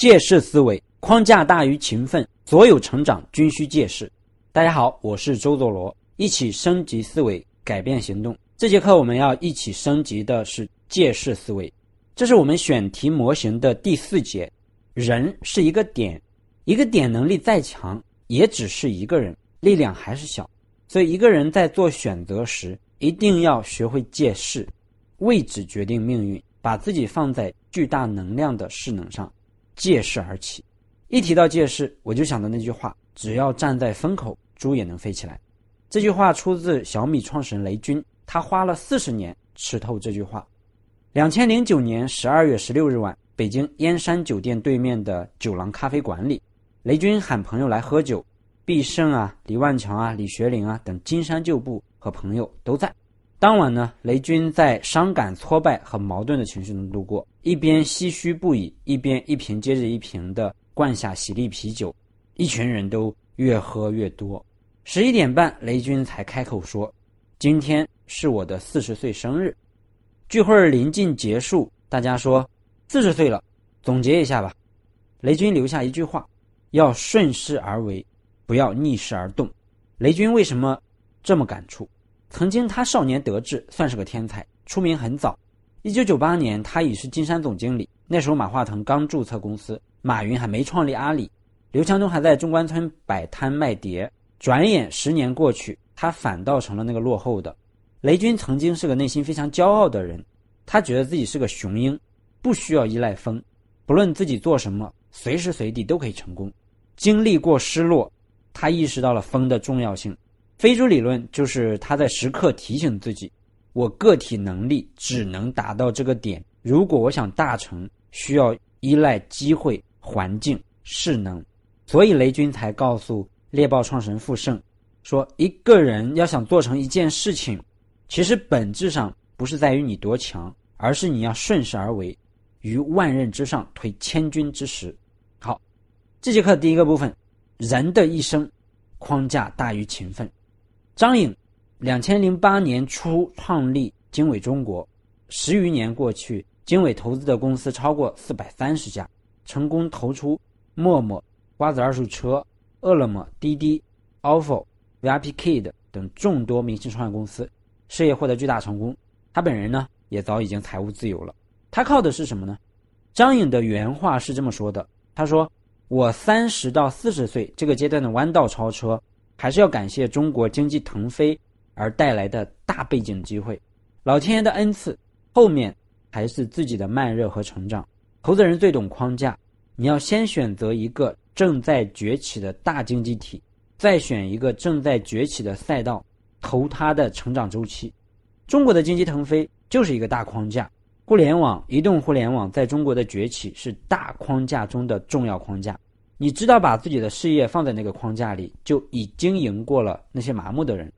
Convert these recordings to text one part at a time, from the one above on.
借势思维，框架大于勤奋，所有成长均需借势。大家好，我是周佐罗，一起升级思维，改变行动。这节课我们要一起升级的是借势思维，这是我们选题模型的第四节。人是一个点，一个点能力再强，也只是一个人，力量还是小。所以一个人在做选择时，一定要学会借势，位置决定命运，把自己放在巨大能量的势能上。借势而起，一提到借势，我就想到那句话：只要站在风口，猪也能飞起来。这句话出自小米创始人雷军，他花了四十年吃透这句话。两千零九年十二月十六日晚，北京燕山酒店对面的酒廊咖啡馆里，雷军喊朋友来喝酒，毕胜啊、李万强啊、李学林啊等金山旧部和朋友都在。当晚呢，雷军在伤感、挫败和矛盾的情绪中度过，一边唏嘘不已，一边一瓶接着一瓶的灌下喜力啤酒，一群人都越喝越多。十一点半，雷军才开口说：“今天是我的四十岁生日。”聚会临近结束，大家说：“四十岁了，总结一下吧。”雷军留下一句话：“要顺势而为，不要逆势而动。”雷军为什么这么感触？曾经他少年得志，算是个天才，出名很早。一九九八年，他已是金山总经理。那时候马化腾刚注册公司，马云还没创立阿里，刘强东还在中关村摆摊卖碟。转眼十年过去，他反倒成了那个落后的。雷军曾经是个内心非常骄傲的人，他觉得自己是个雄鹰，不需要依赖风，不论自己做什么，随时随地都可以成功。经历过失落，他意识到了风的重要性。飞猪理论就是他在时刻提醒自己：我个体能力只能达到这个点，如果我想大成，需要依赖机会、环境、势能。所以雷军才告诉猎豹创始人傅盛说：“一个人要想做成一件事情，其实本质上不是在于你多强，而是你要顺势而为，于万仞之上推千钧之石。”好，这节课第一个部分，人的一生，框架大于勤奋。张颖，两千零八年初创立经纬中国，十余年过去，经纬投资的公司超过四百三十家，成功投出陌陌、瓜子二手车、饿了么、滴滴、ofo、VIPKid 等众多明星创业公司，事业获得巨大成功。他本人呢，也早已经财务自由了。他靠的是什么呢？张颖的原话是这么说的：“他说，我三十到四十岁这个阶段的弯道超车。”还是要感谢中国经济腾飞而带来的大背景机会，老天爷的恩赐。后面还是自己的慢热和成长。投资人最懂框架，你要先选择一个正在崛起的大经济体，再选一个正在崛起的赛道，投它的成长周期。中国的经济腾飞就是一个大框架，互联网、移动互联网在中国的崛起是大框架中的重要框架。你知道把自己的事业放在那个框架里，就已经赢过了那些麻木的人。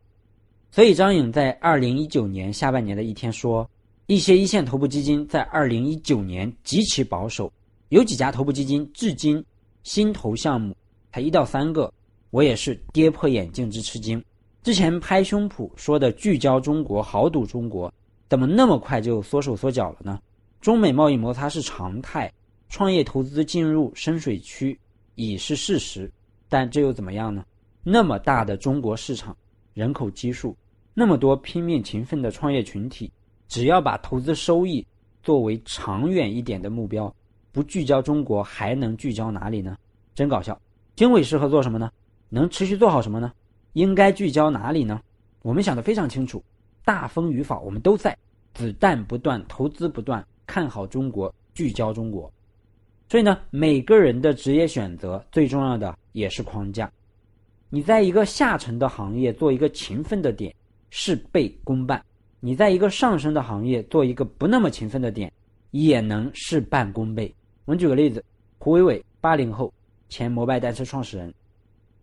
所以张颖在二零一九年下半年的一天说，一些一线头部基金在二零一九年极其保守，有几家头部基金至今新投项目才一到三个，我也是跌破眼镜之吃惊。之前拍胸脯说的聚焦中国、豪赌中国，怎么那么快就缩手缩脚了呢？中美贸易摩擦是常态，创业投资进入深水区。已是事实，但这又怎么样呢？那么大的中国市场，人口基数，那么多拼命勤奋的创业群体，只要把投资收益作为长远一点的目标，不聚焦中国，还能聚焦哪里呢？真搞笑！经纬适合做什么呢？能持续做好什么呢？应该聚焦哪里呢？我们想得非常清楚，大风雨法我们都在，子弹不断，投资不断，看好中国，聚焦中国。所以呢，每个人的职业选择最重要的也是框架。你在一个下沉的行业做一个勤奋的点，事倍功半；你在一个上升的行业做一个不那么勤奋的点，也能事半功倍。我们举个例子，胡伟伟，八零后，前摩拜单车创始人。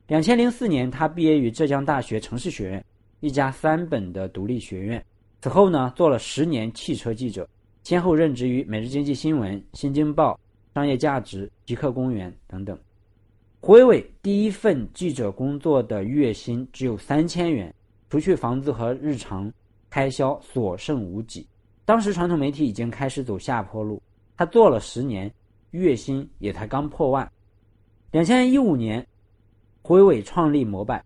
两千零四年，他毕业于浙江大学城市学院，一家三本的独立学院。此后呢，做了十年汽车记者，先后任职于《每日经济新闻》《新京报》。商业价值、极客公园等等。胡伟伟第一份记者工作的月薪只有三千元，除去房子和日常开销，所剩无几。当时传统媒体已经开始走下坡路，他做了十年，月薪也才刚破万。两千一五年，胡伟伟创立摩拜。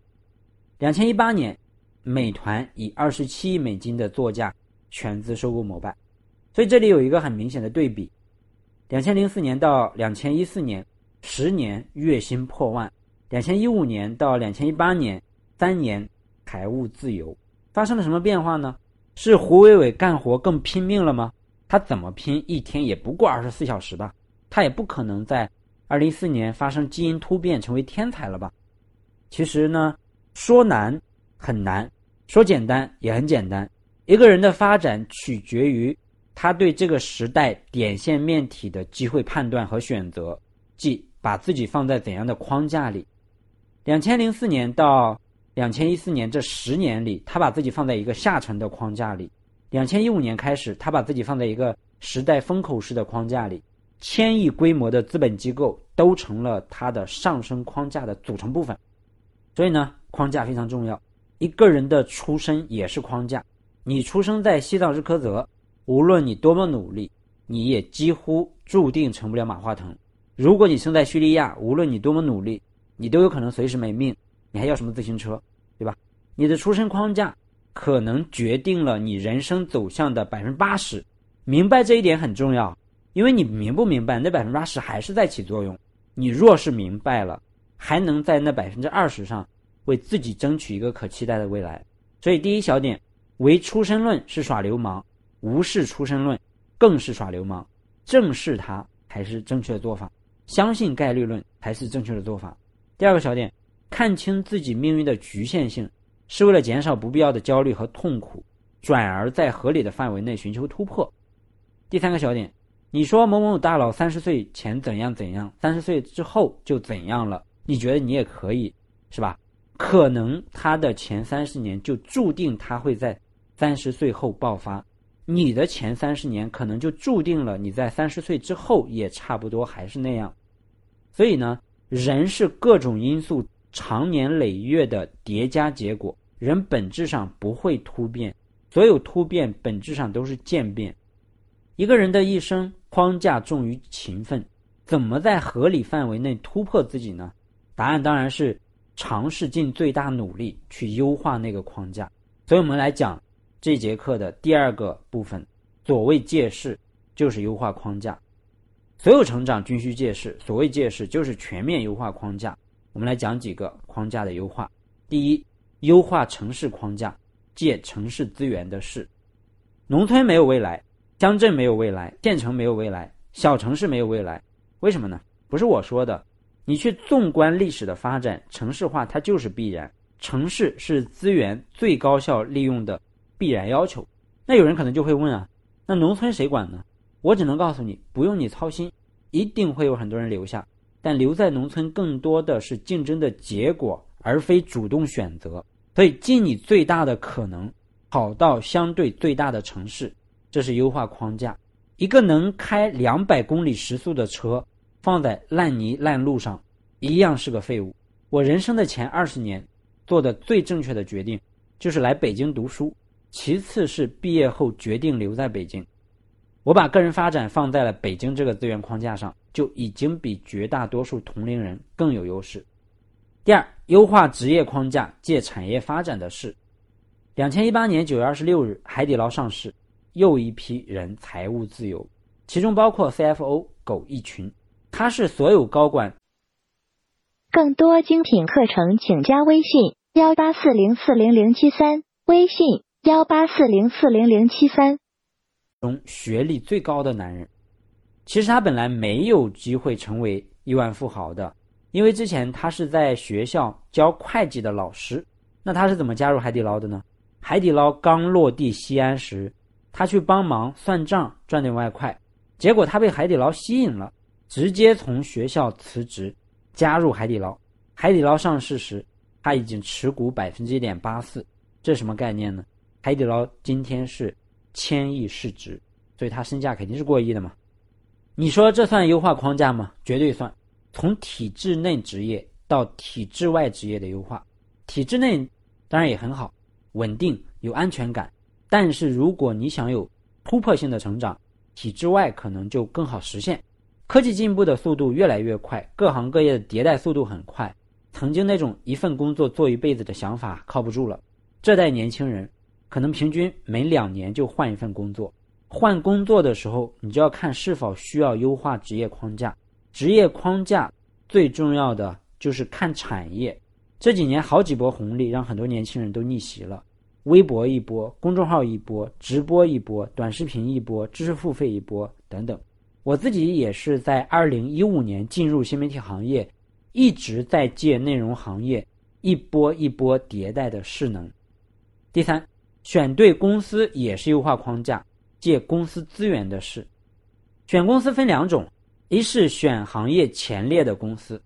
两千一八年，美团以二十七亿美金的作价全资收购摩拜。所以这里有一个很明显的对比：两千零四年到两千一四年，十年月薪破万；两千一五年到两千一八年，三年财务自由。发生了什么变化呢？是胡伟伟干活更拼命了吗？他怎么拼，一天也不过二十四小时吧？他也不可能在二零一四年发生基因突变成为天才了吧？其实呢，说难很难，说简单也很简单。一个人的发展取决于他对这个时代点线面体的机会判断和选择，即把自己放在怎样的框架里。两千零四年到。两千一四年这十年里，他把自己放在一个下沉的框架里；两千一五年开始，他把自己放在一个时代风口式的框架里。千亿规模的资本机构都成了他的上升框架的组成部分。所以呢，框架非常重要。一个人的出生也是框架。你出生在西藏日喀则，无论你多么努力，你也几乎注定成不了马化腾。如果你生在叙利亚，无论你多么努力，你都有可能随时没命。你还要什么自行车，对吧？你的出身框架可能决定了你人生走向的百分之八十，明白这一点很重要，因为你明不明白，那百分之八十还是在起作用。你若是明白了，还能在那百分之二十上为自己争取一个可期待的未来。所以第一小点，唯出身论是耍流氓，无视出生论更是耍流氓，正视它才是正确的做法，相信概率论才是正确的做法。第二个小点。看清自己命运的局限性，是为了减少不必要的焦虑和痛苦，转而在合理的范围内寻求突破。第三个小点，你说某某大佬三十岁前怎样怎样，三十岁之后就怎样了？你觉得你也可以，是吧？可能他的前三十年就注定他会在三十岁后爆发，你的前三十年可能就注定了你在三十岁之后也差不多还是那样。所以呢，人是各种因素。长年累月的叠加结果，人本质上不会突变，所有突变本质上都是渐变。一个人的一生框架重于勤奋，怎么在合理范围内突破自己呢？答案当然是尝试尽最大努力去优化那个框架。所以我们来讲这节课的第二个部分，所谓借势就是优化框架。所有成长均需借势，所谓借势就是全面优化框架。我们来讲几个框架的优化。第一，优化城市框架，借城市资源的势。农村没有未来，乡镇没有未来，县城没有未来，小城市没有未来。为什么呢？不是我说的，你去纵观历史的发展，城市化它就是必然。城市是资源最高效利用的必然要求。那有人可能就会问啊，那农村谁管呢？我只能告诉你，不用你操心，一定会有很多人留下。但留在农村更多的是竞争的结果，而非主动选择。所以尽你最大的可能跑到相对最大的城市，这是优化框架。一个能开两百公里时速的车放在烂泥烂路上，一样是个废物。我人生的前二十年做的最正确的决定就是来北京读书，其次是毕业后决定留在北京。我把个人发展放在了北京这个资源框架上。就已经比绝大多数同龄人更有优势。第二，优化职业框架，借产业发展的势。两千一八年九月二十六日，海底捞上市，又一批人财务自由，其中包括 CFO 苟一群，他是所有高管。更多精品课程，请加微信幺八四零四零零七三，微信幺八四零四零零七三。中学历最高的男人。其实他本来没有机会成为亿万富豪的，因为之前他是在学校教会计的老师。那他是怎么加入海底捞的呢？海底捞刚落地西安时，他去帮忙算账赚点外快，结果他被海底捞吸引了，直接从学校辞职加入海底捞。海底捞上市时，他已经持股百分之一点八四，这什么概念呢？海底捞今天是千亿市值，所以他身价肯定是过亿的嘛。你说这算优化框架吗？绝对算。从体制内职业到体制外职业的优化，体制内当然也很好，稳定有安全感。但是如果你想有突破性的成长，体制外可能就更好实现。科技进步的速度越来越快，各行各业的迭代速度很快。曾经那种一份工作做一辈子的想法靠不住了。这代年轻人可能平均每两年就换一份工作。换工作的时候，你就要看是否需要优化职业框架。职业框架最重要的就是看产业。这几年好几波红利让很多年轻人都逆袭了。微博一波，公众号一波，直播一波，短视频一波，知识付费一波等等。我自己也是在二零一五年进入新媒体行业，一直在借内容行业一波一波迭代的势能。第三，选对公司也是优化框架，借公司资源的事。选公司分两种，一是选行业前列的公司，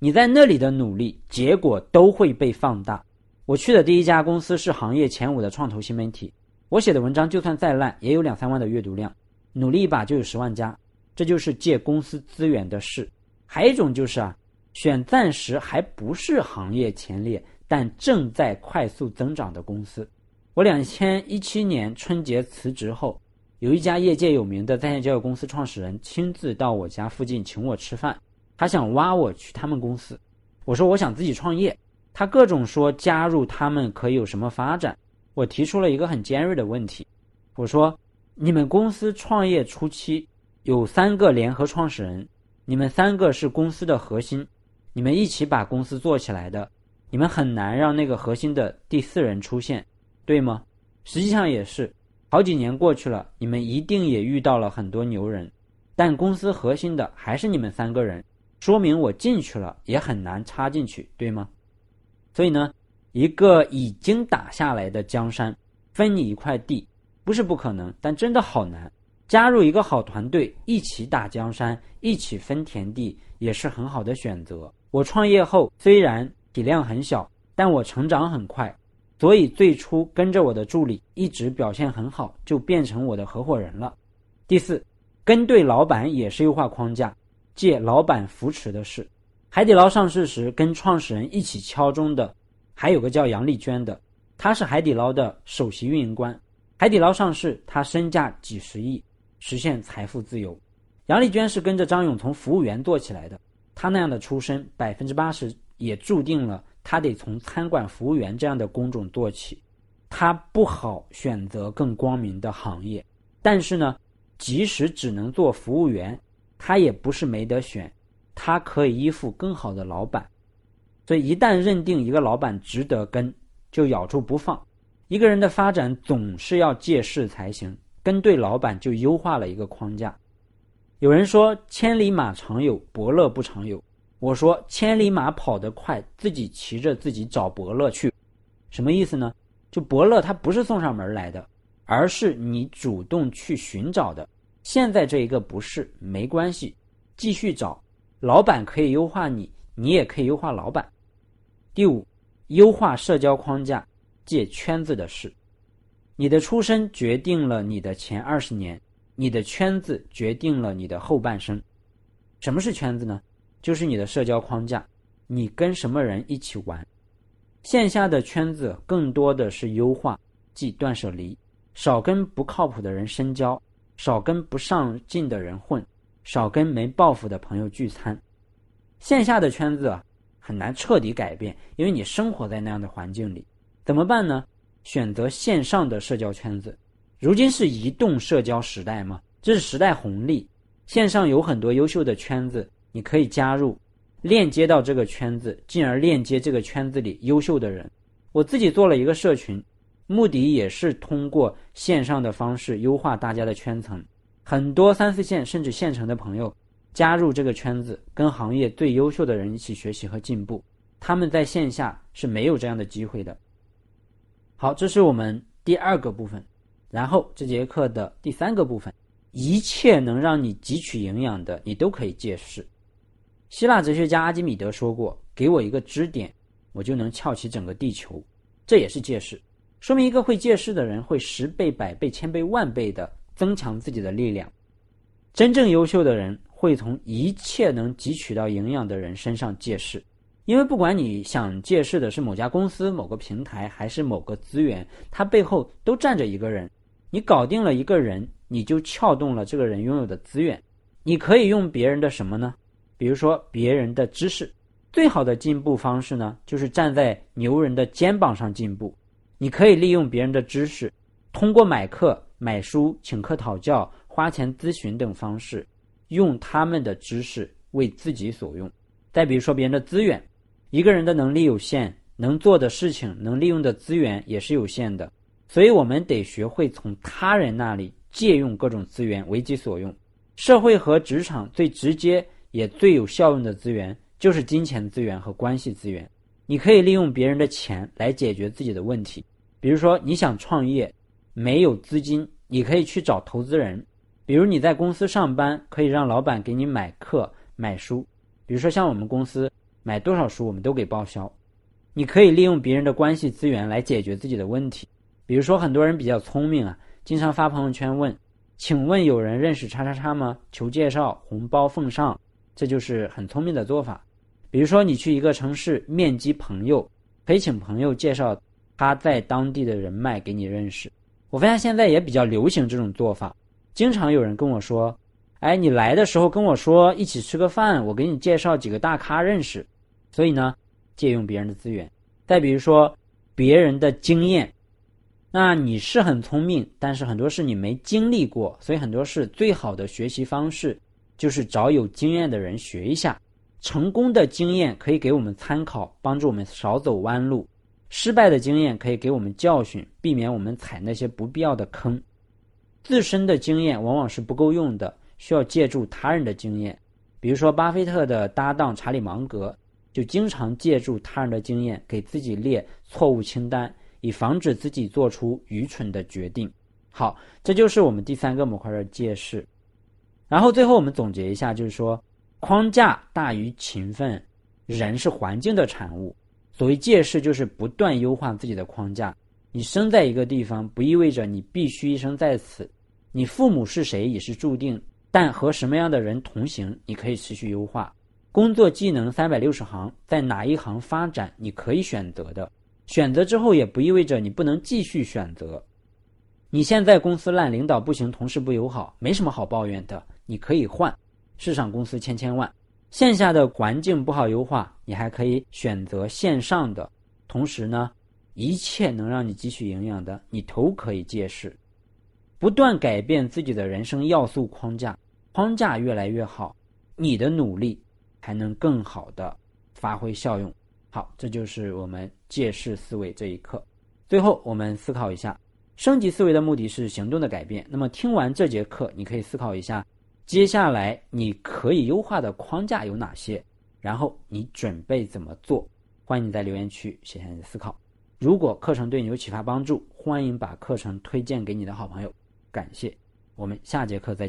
你在那里的努力结果都会被放大。我去的第一家公司是行业前五的创投新媒体，我写的文章就算再烂，也有两三万的阅读量，努力一把就有十万加，这就是借公司资源的事。还有一种就是啊，选暂时还不是行业前列，但正在快速增长的公司。我两千一七年春节辞职后，有一家业界有名的在线交友公司创始人亲自到我家附近请我吃饭，他想挖我去他们公司，我说我想自己创业。他各种说加入他们可以有什么发展？我提出了一个很尖锐的问题，我说：你们公司创业初期有三个联合创始人，你们三个是公司的核心，你们一起把公司做起来的，你们很难让那个核心的第四人出现，对吗？实际上也是，好几年过去了，你们一定也遇到了很多牛人，但公司核心的还是你们三个人，说明我进去了也很难插进去，对吗？所以呢，一个已经打下来的江山，分你一块地，不是不可能，但真的好难。加入一个好团队，一起打江山，一起分田地，也是很好的选择。我创业后虽然体量很小，但我成长很快，所以最初跟着我的助理一直表现很好，就变成我的合伙人了。第四，跟对老板也是优化框架，借老板扶持的事。海底捞上市时，跟创始人一起敲钟的，还有个叫杨丽娟的，她是海底捞的首席运营官。海底捞上市，她身价几十亿，实现财富自由。杨丽娟是跟着张勇从服务员做起来的，她那样的出身，百分之八十也注定了他得从餐馆服务员这样的工种做起。他不好选择更光明的行业，但是呢，即使只能做服务员，他也不是没得选。他可以依附更好的老板，所以一旦认定一个老板值得跟，就咬住不放。一个人的发展总是要借势才行，跟对老板就优化了一个框架。有人说千里马常有，伯乐不常有。我说千里马跑得快，自己骑着自己找伯乐去，什么意思呢？就伯乐他不是送上门来的，而是你主动去寻找的。现在这一个不是，没关系，继续找。老板可以优化你，你也可以优化老板。第五，优化社交框架，借圈子的事。你的出身决定了你的前二十年，你的圈子决定了你的后半生。什么是圈子呢？就是你的社交框架，你跟什么人一起玩。线下的圈子更多的是优化，即断舍离，少跟不靠谱的人深交，少跟不上进的人混。少跟没抱负的朋友聚餐，线下的圈子啊很难彻底改变，因为你生活在那样的环境里，怎么办呢？选择线上的社交圈子。如今是移动社交时代嘛，这是时代红利。线上有很多优秀的圈子，你可以加入，链接到这个圈子，进而链接这个圈子里优秀的人。我自己做了一个社群，目的也是通过线上的方式优化大家的圈层。很多三四线甚至县城的朋友加入这个圈子，跟行业最优秀的人一起学习和进步。他们在线下是没有这样的机会的。好，这是我们第二个部分。然后这节课的第三个部分，一切能让你汲取营养的，你都可以借势。希腊哲学家阿基米德说过：“给我一个支点，我就能翘起整个地球。”这也是借势，说明一个会借势的人会十倍、百倍、千倍、万倍的。增强自己的力量。真正优秀的人会从一切能汲取到营养的人身上借势，因为不管你想借势的是某家公司、某个平台，还是某个资源，它背后都站着一个人。你搞定了一个人，你就撬动了这个人拥有的资源。你可以用别人的什么呢？比如说别人的知识。最好的进步方式呢，就是站在牛人的肩膀上进步。你可以利用别人的知识，通过买课、买书、请客讨教、花钱咨询等方式，用他们的知识为自己所用。再比如说别人的资源，一个人的能力有限，能做的事情、能利用的资源也是有限的，所以我们得学会从他人那里借用各种资源为己所用。社会和职场最直接也最有效用的资源。就是金钱资源和关系资源，你可以利用别人的钱来解决自己的问题。比如说，你想创业，没有资金，你可以去找投资人。比如你在公司上班，可以让老板给你买课、买书。比如说像我们公司买多少书，我们都给报销。你可以利用别人的关系资源来解决自己的问题。比如说很多人比较聪明啊，经常发朋友圈问：“请问有人认识叉叉叉吗？求介绍，红包奉上。”这就是很聪明的做法。比如说，你去一个城市面基朋友，可以请朋友介绍他在当地的人脉给你认识。我发现现在也比较流行这种做法，经常有人跟我说：“哎，你来的时候跟我说一起吃个饭，我给你介绍几个大咖认识。”所以呢，借用别人的资源。再比如说，别人的经验，那你是很聪明，但是很多事你没经历过，所以很多事最好的学习方式就是找有经验的人学一下。成功的经验可以给我们参考，帮助我们少走弯路；失败的经验可以给我们教训，避免我们踩那些不必要的坑。自身的经验往往是不够用的，需要借助他人的经验。比如说，巴菲特的搭档查理芒格就经常借助他人的经验，给自己列错误清单，以防止自己做出愚蠢的决定。好，这就是我们第三个模块的借势。然后最后我们总结一下，就是说。框架大于勤奋，人是环境的产物。所谓借势，就是不断优化自己的框架。你生在一个地方，不意味着你必须一生在此。你父母是谁也是注定，但和什么样的人同行，你可以持续优化。工作技能三百六十行，在哪一行发展，你可以选择的。选择之后，也不意味着你不能继续选择。你现在公司烂，领导不行，同事不友好，没什么好抱怨的，你可以换。市场公司千千万，线下的环境不好优化，你还可以选择线上的。同时呢，一切能让你汲取营养的，你都可以借势，不断改变自己的人生要素框架，框架越来越好，你的努力才能更好的发挥效用。好，这就是我们借势思维这一课。最后，我们思考一下，升级思维的目的是行动的改变。那么，听完这节课，你可以思考一下。接下来你可以优化的框架有哪些？然后你准备怎么做？欢迎你在留言区写下你的思考。如果课程对你有启发帮助，欢迎把课程推荐给你的好朋友。感谢，我们下节课再见。